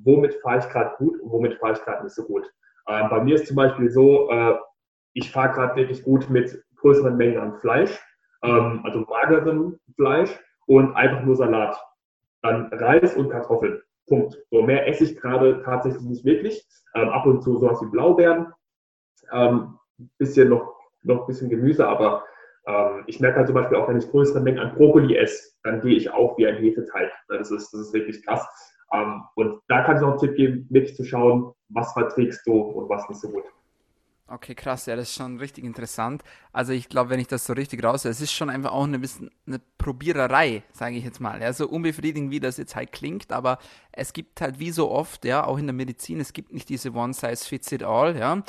womit fahre ich gerade gut und womit fahre ich gerade nicht so gut. Ähm, bei mir ist zum Beispiel so, äh, ich fahre gerade wirklich gut mit größeren Mengen an Fleisch, ähm, also magerem Fleisch und einfach nur Salat. Dann Reis und Kartoffeln. Punkt. So mehr esse ich gerade tatsächlich nicht wirklich. Ähm, ab und zu sowas wie Blaubeeren, ähm, bisschen noch, noch ein bisschen Gemüse, aber ähm, ich merke halt zum Beispiel auch, wenn ich größere Mengen an Brokkoli esse, dann gehe ich auch wie ein Hefeteig. Das ist, das ist wirklich krass. Ähm, und da kann ich noch einen Tipp geben, wirklich zu schauen, was verträgst du und was nicht so gut. Okay, krass, ja, das ist schon richtig interessant. Also ich glaube, wenn ich das so richtig raushöre, es ist schon einfach auch eine bisschen eine Probiererei, sage ich jetzt mal. Ja, so unbefriedigend, wie das jetzt halt klingt, aber es gibt halt wie so oft, ja, auch in der Medizin, es gibt nicht diese One Size Fits It All, ja.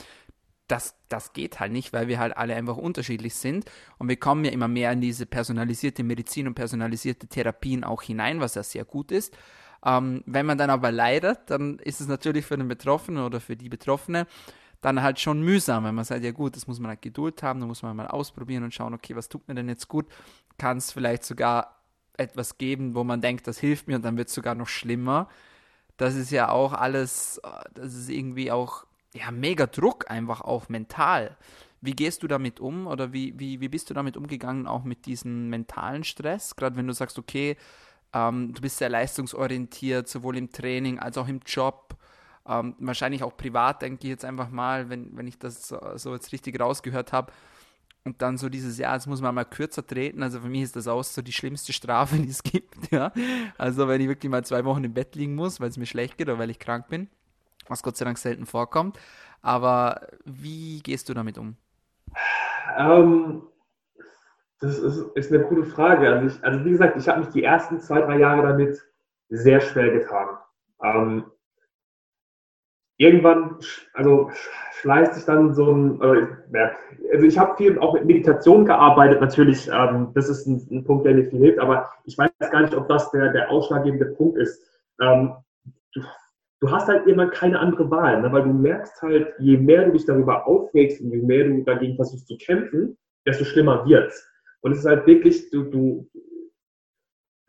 Das, das geht halt nicht, weil wir halt alle einfach unterschiedlich sind. Und wir kommen ja immer mehr in diese personalisierte Medizin und personalisierte Therapien auch hinein, was ja sehr gut ist. Ähm, wenn man dann aber leidet, dann ist es natürlich für den Betroffenen oder für die Betroffene dann halt schon mühsam, wenn man sagt, ja gut, das muss man halt Geduld haben, da muss man mal ausprobieren und schauen, okay, was tut mir denn jetzt gut? Kann es vielleicht sogar etwas geben, wo man denkt, das hilft mir und dann wird es sogar noch schlimmer. Das ist ja auch alles, das ist irgendwie auch, ja, mega Druck einfach auch mental. Wie gehst du damit um oder wie, wie, wie bist du damit umgegangen, auch mit diesem mentalen Stress? Gerade wenn du sagst, okay, ähm, du bist sehr leistungsorientiert, sowohl im Training als auch im Job. Ähm, wahrscheinlich auch privat, denke ich jetzt einfach mal, wenn, wenn ich das so, so jetzt richtig rausgehört habe. Und dann so dieses, ja, jetzt muss man mal kürzer treten. Also für mich ist das auch so die schlimmste Strafe, <laughs> die es gibt. Ja? Also wenn ich wirklich mal zwei Wochen im Bett liegen muss, weil es mir schlecht geht oder weil ich krank bin, was Gott sei Dank selten vorkommt. Aber wie gehst du damit um? Ähm, das ist, ist, eine gute Frage. Also, ich, also wie gesagt, ich habe mich die ersten zwei, drei Jahre damit sehr schwer getan. Ähm, irgendwann, also schleißt sich dann so ein, äh, also ich habe viel auch mit Meditation gearbeitet, natürlich, ähm, das ist ein, ein, Punkt, der mir viel hilft, aber ich weiß gar nicht, ob das der, der ausschlaggebende Punkt ist. Ähm, du, du, hast halt immer keine andere Wahl, ne? weil du merkst halt, je mehr du dich darüber aufregst und je mehr du dagegen versuchst zu kämpfen, desto schlimmer wird's. Und es ist halt wirklich, du, du,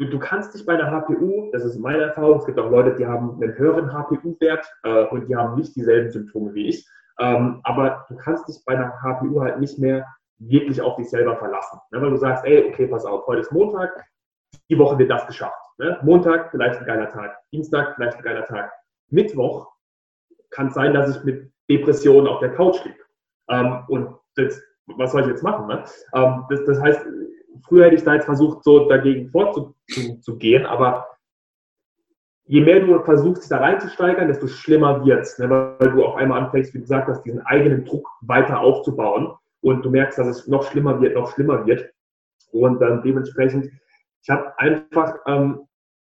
du, du kannst dich bei einer HPU, das ist meine Erfahrung, es gibt auch Leute, die haben einen höheren HPU-Wert äh, und die haben nicht dieselben Symptome wie ich, ähm, aber du kannst dich bei einer HPU halt nicht mehr wirklich auf dich selber verlassen. Ne? Weil du sagst, ey, okay, pass auf, heute ist Montag, die Woche wird das geschafft. Ne? Montag vielleicht ein geiler Tag, Dienstag vielleicht ein geiler Tag. Mittwoch kann es sein, dass ich mit Depressionen auf der Couch liege. Ähm, und das, was soll ich jetzt machen? Ne? Ähm, das, das heißt, früher hätte ich da jetzt versucht, so dagegen vorzugehen, aber je mehr du versuchst, dich da reinzusteigern, desto schlimmer wird es, ne? weil du auf einmal anfängst, wie gesagt hast, diesen eigenen Druck weiter aufzubauen. und du merkst, dass es noch schlimmer wird, noch schlimmer wird. Und dann dementsprechend, ich habe einfach ähm,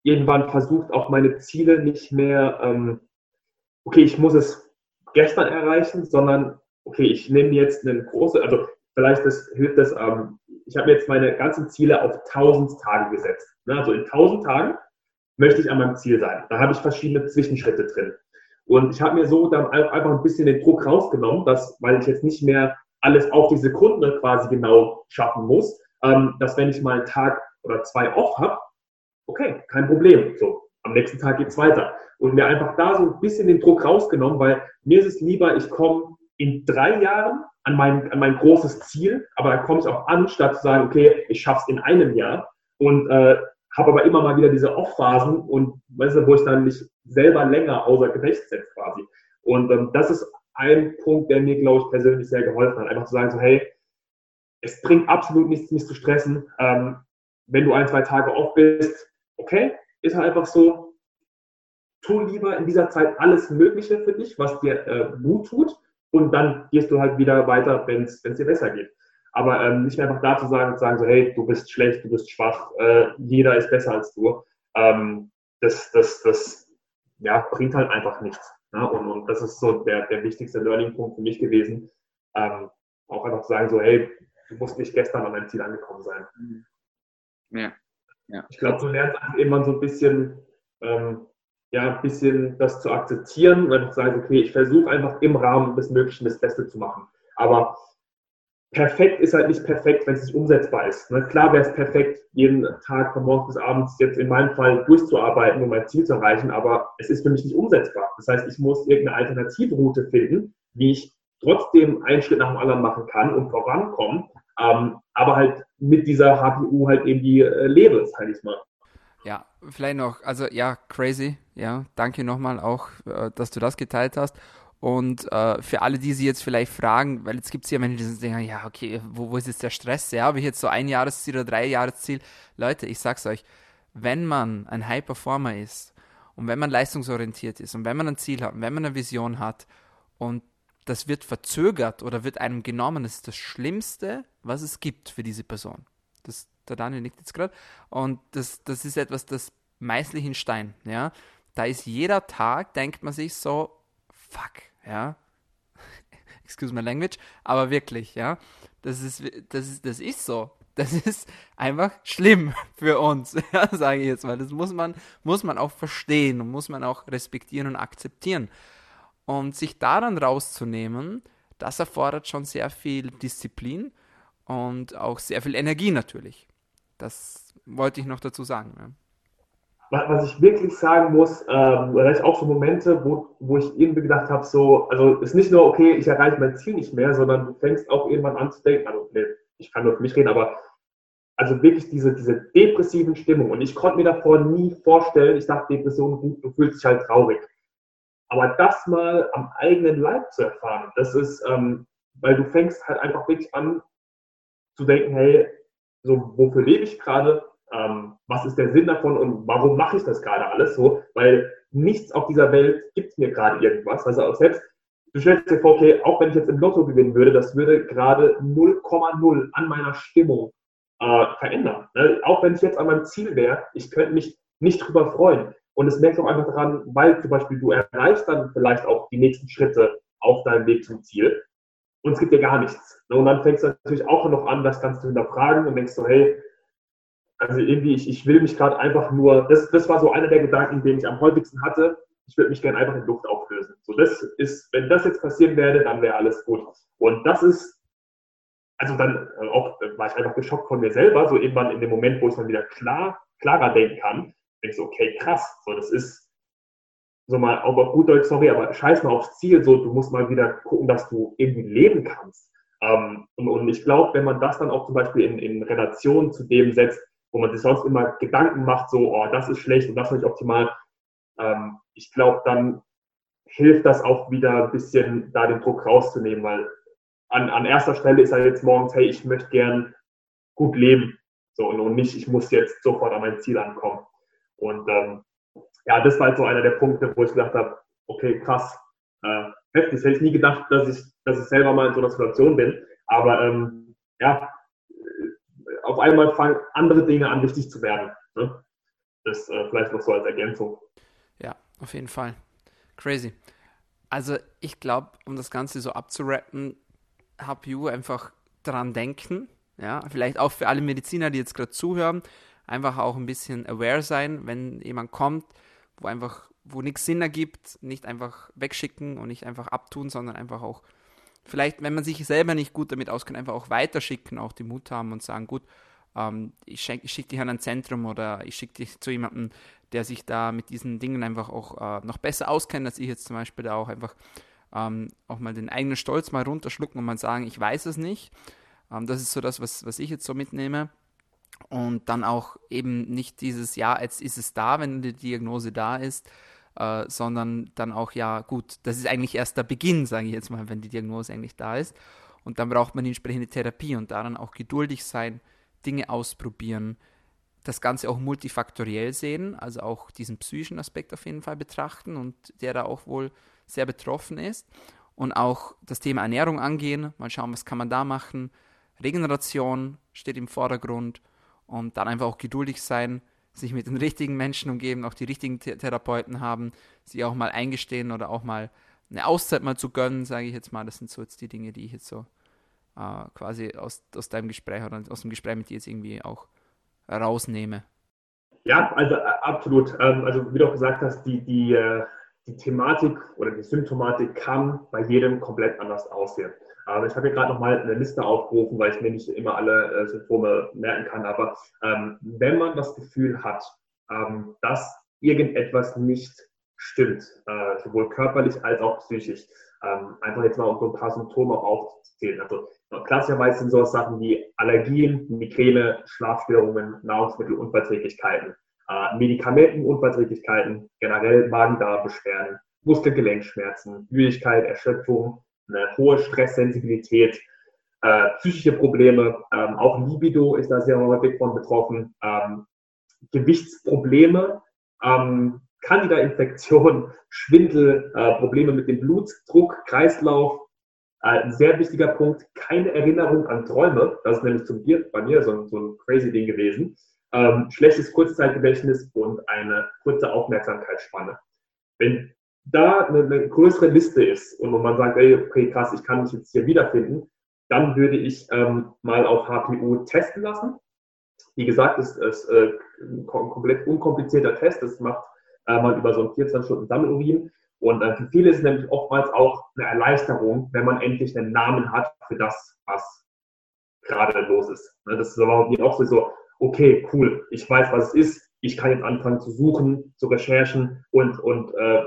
irgendwann versucht, auch meine Ziele nicht mehr, ähm, okay, ich muss es gestern erreichen, sondern okay, ich nehme jetzt eine große, also vielleicht das, hilft das, ähm, ich habe jetzt meine ganzen Ziele auf 1000 Tage gesetzt. Ne? Also in 1000 Tagen möchte ich an meinem Ziel sein. Da habe ich verschiedene Zwischenschritte drin. Und ich habe mir so dann einfach ein bisschen den Druck rausgenommen, dass, weil ich jetzt nicht mehr alles auf die Sekunde quasi genau schaffen muss, ähm, dass wenn ich mal einen Tag oder zwei off habe, okay, kein Problem. So, am nächsten Tag geht's weiter. Und mir einfach da so ein bisschen den Druck rausgenommen, weil mir ist es lieber, ich komme in drei Jahren an mein, an mein großes Ziel, aber da komme ich auch an, statt zu sagen, okay, ich schaffe es in einem Jahr und äh, habe aber immer mal wieder diese Off-Phasen und weißt du, wo ich dann nicht selber länger außer Gefecht setze quasi. Und ähm, das ist ein Punkt, der mir, glaube ich, persönlich sehr geholfen hat. Einfach zu sagen, so, hey, es bringt absolut nichts, mich zu stressen. Ähm, wenn du ein, zwei Tage off bist, okay, ist halt einfach so, tu lieber in dieser Zeit alles Mögliche für dich, was dir äh, gut tut und dann gehst du halt wieder weiter, wenn es dir besser geht. Aber ähm, nicht mehr einfach da zu sagen, sagen so, hey, du bist schlecht, du bist schwach, äh, jeder ist besser als du. Ähm, das, das, das ja, bringt halt einfach nichts. Ne? Und, und das ist so der, der wichtigste Learning-Punkt für mich gewesen. Ähm, auch einfach zu sagen, so, hey, du musst nicht gestern an deinem Ziel angekommen sein. Ja. ja. Ich glaube, du lernst einfach irgendwann so ein bisschen, ähm, ja, ein bisschen das zu akzeptieren und einfach sagen, okay, ich versuche einfach im Rahmen des Möglichen das Beste zu machen. Aber perfekt ist halt nicht perfekt, wenn es nicht umsetzbar ist. Ne? Klar wäre es perfekt, jeden Tag von morgens bis abends jetzt in meinem Fall durchzuarbeiten, um mein Ziel zu erreichen, aber es ist für mich nicht umsetzbar. Das heißt, ich muss irgendeine Alternativroute finden, wie ich trotzdem einen Schritt nach dem anderen machen kann und vorankommen, ähm, aber halt mit dieser HPU halt irgendwie äh, lebe, sage ich mal. Ja, vielleicht noch, also ja, crazy, ja, danke nochmal auch, äh, dass du das geteilt hast. Und äh, für alle, die sich jetzt vielleicht fragen, weil jetzt gibt es ja Menschen, die denken, ja, okay, wo, wo ist jetzt der Stress? Ja, habe ich jetzt so ein Jahresziel oder drei Jahresziel? Leute, ich sag's euch, wenn man ein High Performer ist und wenn man leistungsorientiert ist und wenn man ein Ziel hat und wenn man eine Vision hat und das wird verzögert oder wird einem genommen, das ist das Schlimmste, was es gibt für diese Person. Das, der Daniel nickt jetzt gerade. Und das, das ist etwas, das meißlich in Stein. Ja? Da ist jeder Tag, denkt man sich so, fuck, ja. <laughs> Excuse my language, aber wirklich, ja. Das ist, das ist, das ist so. Das ist einfach schlimm <laughs> für uns, <laughs> ja, sage ich jetzt mal. Das muss man, muss man auch verstehen und muss man auch respektieren und akzeptieren. Und sich daran rauszunehmen, das erfordert schon sehr viel Disziplin und auch sehr viel Energie natürlich. Das wollte ich noch dazu sagen. Ja was ich wirklich sagen muss, ähm, ich auch so Momente, wo, wo ich irgendwie gedacht habe, so, also ist nicht nur, okay, ich erreiche mein Ziel nicht mehr, sondern du fängst auch irgendwann an zu denken, also nee, ich kann nur für mich reden, aber also wirklich diese, diese depressiven Stimmung. Und ich konnte mir davor nie vorstellen, ich dachte, Depression, gut, du fühlst dich halt traurig. Aber das mal am eigenen Leib zu erfahren, das ist, ähm, weil du fängst halt einfach wirklich an zu denken, hey, so, wofür lebe ich gerade? ähm, was ist der Sinn davon und warum mache ich das gerade alles so? Weil nichts auf dieser Welt gibt mir gerade irgendwas. Also auch selbst, du stellst dir vor, okay, auch wenn ich jetzt im Lotto gewinnen würde, das würde gerade 0,0 an meiner Stimmung äh, verändern. Ne? Auch wenn ich jetzt an meinem Ziel wäre, ich könnte mich nicht drüber freuen. Und es merkt auch einfach daran, weil zum Beispiel du erreichst dann vielleicht auch die nächsten Schritte auf deinem Weg zum Ziel und es gibt dir gar nichts. Und dann fängst du natürlich auch noch an, das Ganze zu hinterfragen und denkst so, hey, also irgendwie, ich, ich will mich gerade einfach nur, das, das war so einer der Gedanken, den ich am häufigsten hatte. Ich würde mich gerne einfach in Luft auflösen. So, das ist, wenn das jetzt passieren werde, dann wäre alles gut. Und das ist, also dann äh, auch äh, war ich einfach geschockt von mir selber, so irgendwann in dem Moment, wo ich dann wieder klar, klarer denken kann, denke ich so, okay, krass, so, das ist so mal, auf gut Deutsch, sorry, aber scheiß mal aufs Ziel, so, du musst mal wieder gucken, dass du irgendwie leben kannst. Ähm, und, und ich glaube, wenn man das dann auch zum Beispiel in, in Relation zu dem setzt, wo man sich sonst immer Gedanken macht, so, oh, das ist schlecht und das ist nicht optimal. Ähm, ich glaube, dann hilft das auch wieder ein bisschen, da den Druck rauszunehmen, weil an, an erster Stelle ist er jetzt morgens, hey, ich möchte gern gut leben. So, und, und nicht, ich muss jetzt sofort an mein Ziel ankommen. Und ähm, ja, das war halt so einer der Punkte, wo ich gedacht habe, okay, krass, äh, heftig. Hätte ich nie gedacht, dass ich, dass ich selber mal in so einer Situation bin. Aber ähm, ja, auf einmal fangen andere Dinge an, wichtig zu werden. Ne? Das äh, vielleicht noch so als Ergänzung. Ja, auf jeden Fall. Crazy. Also ich glaube, um das Ganze so abzurappen, hab you einfach dran denken. Ja, vielleicht auch für alle Mediziner, die jetzt gerade zuhören, einfach auch ein bisschen aware sein, wenn jemand kommt, wo einfach, wo nichts Sinn ergibt, nicht einfach wegschicken und nicht einfach abtun, sondern einfach auch vielleicht, wenn man sich selber nicht gut damit auskennt, einfach auch weiterschicken, auch die Mut haben und sagen, gut, ähm, ich, ich schicke dich an ein Zentrum oder ich schicke dich zu jemandem, der sich da mit diesen Dingen einfach auch äh, noch besser auskennt, als ich jetzt zum Beispiel da auch einfach ähm, auch mal den eigenen Stolz mal runterschlucken und mal sagen, ich weiß es nicht. Ähm, das ist so das, was, was ich jetzt so mitnehme. Und dann auch eben nicht dieses, ja, jetzt ist es da, wenn die Diagnose da ist, äh, sondern dann auch, ja, gut, das ist eigentlich erst der Beginn, sage ich jetzt mal, wenn die Diagnose eigentlich da ist. Und dann braucht man die entsprechende Therapie und daran auch geduldig sein, Dinge ausprobieren, das Ganze auch multifaktoriell sehen, also auch diesen psychischen Aspekt auf jeden Fall betrachten und der da auch wohl sehr betroffen ist. Und auch das Thema Ernährung angehen, mal schauen, was kann man da machen. Regeneration steht im Vordergrund und dann einfach auch geduldig sein, sich mit den richtigen Menschen umgeben, auch die richtigen Th Therapeuten haben, sie auch mal eingestehen oder auch mal eine Auszeit mal zu gönnen, sage ich jetzt mal. Das sind so jetzt die Dinge, die ich jetzt so äh, quasi aus, aus deinem Gespräch oder aus dem Gespräch mit dir jetzt irgendwie auch rausnehme. Ja, also äh, absolut. Ähm, also wie du auch gesagt hast, die, die, äh, die Thematik oder die Symptomatik kann bei jedem komplett anders aussehen. Aber ich habe hier gerade nochmal eine Liste aufgerufen, weil ich mir nicht immer alle äh, Symptome merken kann. Aber ähm, wenn man das Gefühl hat, ähm, dass irgendetwas nicht stimmt, äh, sowohl körperlich als auch psychisch, ähm, einfach jetzt mal um so ein paar Symptome auch aufzuzählen. Also klassischerweise sind so Sachen wie Allergien, Migräne, Schlafstörungen, Nahrungsmittelunverträglichkeiten, äh, Medikamentenunverträglichkeiten, generell Magen-Darm-Beschwerden, Muskelgelenkschmerzen, Müdigkeit, Erschöpfung, eine hohe Stresssensibilität, äh, psychische Probleme, ähm, auch Libido ist da sehr häufig von betroffen, ähm, Gewichtsprobleme, ähm, Candida-Infektion, <laughs> Schwindel, äh, Probleme mit dem Blutdruck, Kreislauf. Äh, ein sehr wichtiger Punkt, keine Erinnerung an Träume. Das ist nämlich zum Bier bei mir so, so ein crazy Ding gewesen. Ähm, schlechtes Kurzzeitgedächtnis und eine kurze Aufmerksamkeitsspanne. Wenn da eine, eine, größere Liste ist und man sagt, ey, okay, krass, ich kann mich jetzt hier wiederfinden, dann würde ich ähm, mal auf HPU testen lassen. Wie gesagt, es ist äh, ein komplett unkomplizierter Test. Das macht äh, man über so ein 24 Stunden Sammelurin. Und äh, für viele ist es nämlich oftmals auch eine Erleichterung, wenn man endlich einen Namen hat für das, was gerade los ist. Ne, das ist aber auch so, okay, cool, ich weiß, was es ist. Ich kann jetzt anfangen zu suchen, zu recherchen und, und äh,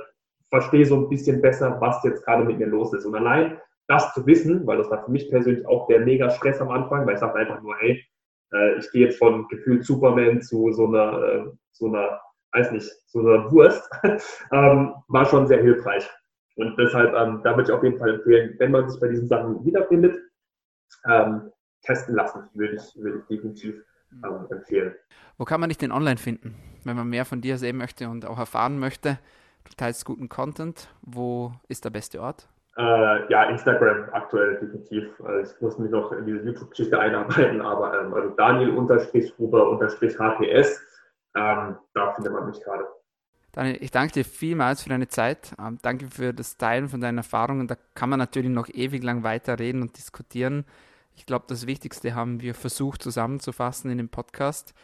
verstehe so ein bisschen besser, was jetzt gerade mit mir los ist. Und allein das zu wissen, weil das war für mich persönlich auch der mega Stress am Anfang, weil ich sagte einfach nur, hey, äh, ich gehe jetzt von gefühlt Superman zu so einer, äh, so einer weiß nicht, so eine Wurst, <laughs> ähm, war schon sehr hilfreich. Und deshalb, ähm, da würde ich auf jeden Fall empfehlen, wenn man sich bei diesen Sachen wiederfindet, ähm, testen lassen, würde ich, würde ich definitiv ähm, empfehlen. Wo kann man dich denn online finden, wenn man mehr von dir sehen möchte und auch erfahren möchte? Du teilst guten Content. Wo ist der beste Ort? Äh, ja, Instagram aktuell definitiv. Also ich muss mich noch in diese YouTube-Geschichte einarbeiten, aber ähm, also Daniel-Huber-HPS ähm, da findet man mich gerade. Daniel, ich danke dir vielmals für deine Zeit. Ähm, danke für das Teilen von deinen Erfahrungen. Da kann man natürlich noch ewig lang weiterreden und diskutieren. Ich glaube, das Wichtigste haben wir versucht zusammenzufassen in dem Podcast.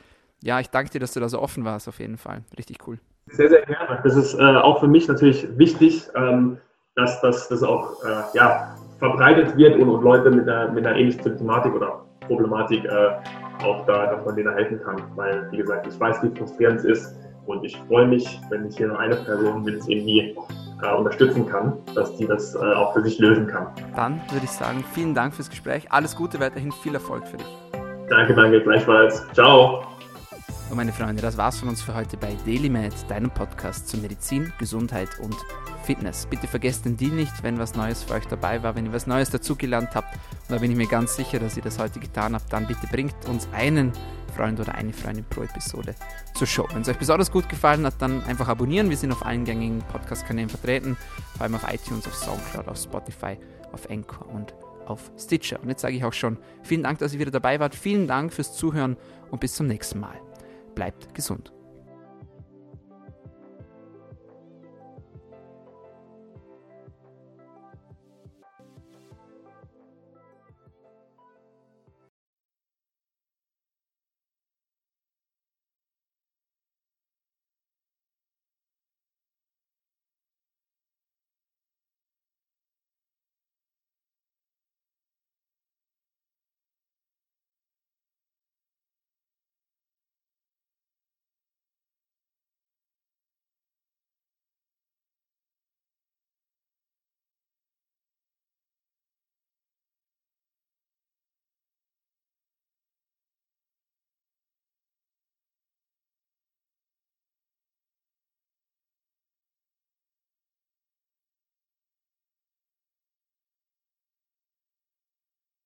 Ja, ich danke dir, dass du da so offen warst, auf jeden Fall. Richtig cool. Sehr, sehr gerne. Das ist äh, auch für mich natürlich wichtig, ähm, dass das auch äh, ja, verbreitet wird und, und Leute mit einer, mit einer ähnlichen Symptomatik oder Problematik äh, auch da, dass man denen helfen kann. Weil, wie gesagt, ich weiß, wie frustrierend es ist und ich freue mich, wenn ich hier noch eine Person mit irgendwie äh, unterstützen kann, dass die das äh, auch für sich lösen kann. Dann würde ich sagen, vielen Dank fürs Gespräch. Alles Gute weiterhin, viel Erfolg für dich. Danke, danke, gleichfalls. Ciao. Und meine Freunde, das war's von uns für heute bei DailyMed, deinem Podcast zu Medizin, Gesundheit und Fitness. Bitte vergesst den Deal nicht, wenn was Neues für euch dabei war, wenn ihr was Neues dazugelernt habt. Und da bin ich mir ganz sicher, dass ihr das heute getan habt. Dann bitte bringt uns einen Freund oder eine Freundin pro Episode zur Show. Wenn es euch besonders gut gefallen hat, dann einfach abonnieren. Wir sind auf allen gängigen Podcast-Kanälen vertreten, vor allem auf iTunes, auf Soundcloud, auf Spotify, auf Anchor und auf Stitcher. Und jetzt sage ich auch schon vielen Dank, dass ihr wieder dabei wart. Vielen Dank fürs Zuhören und bis zum nächsten Mal. Bleibt gesund.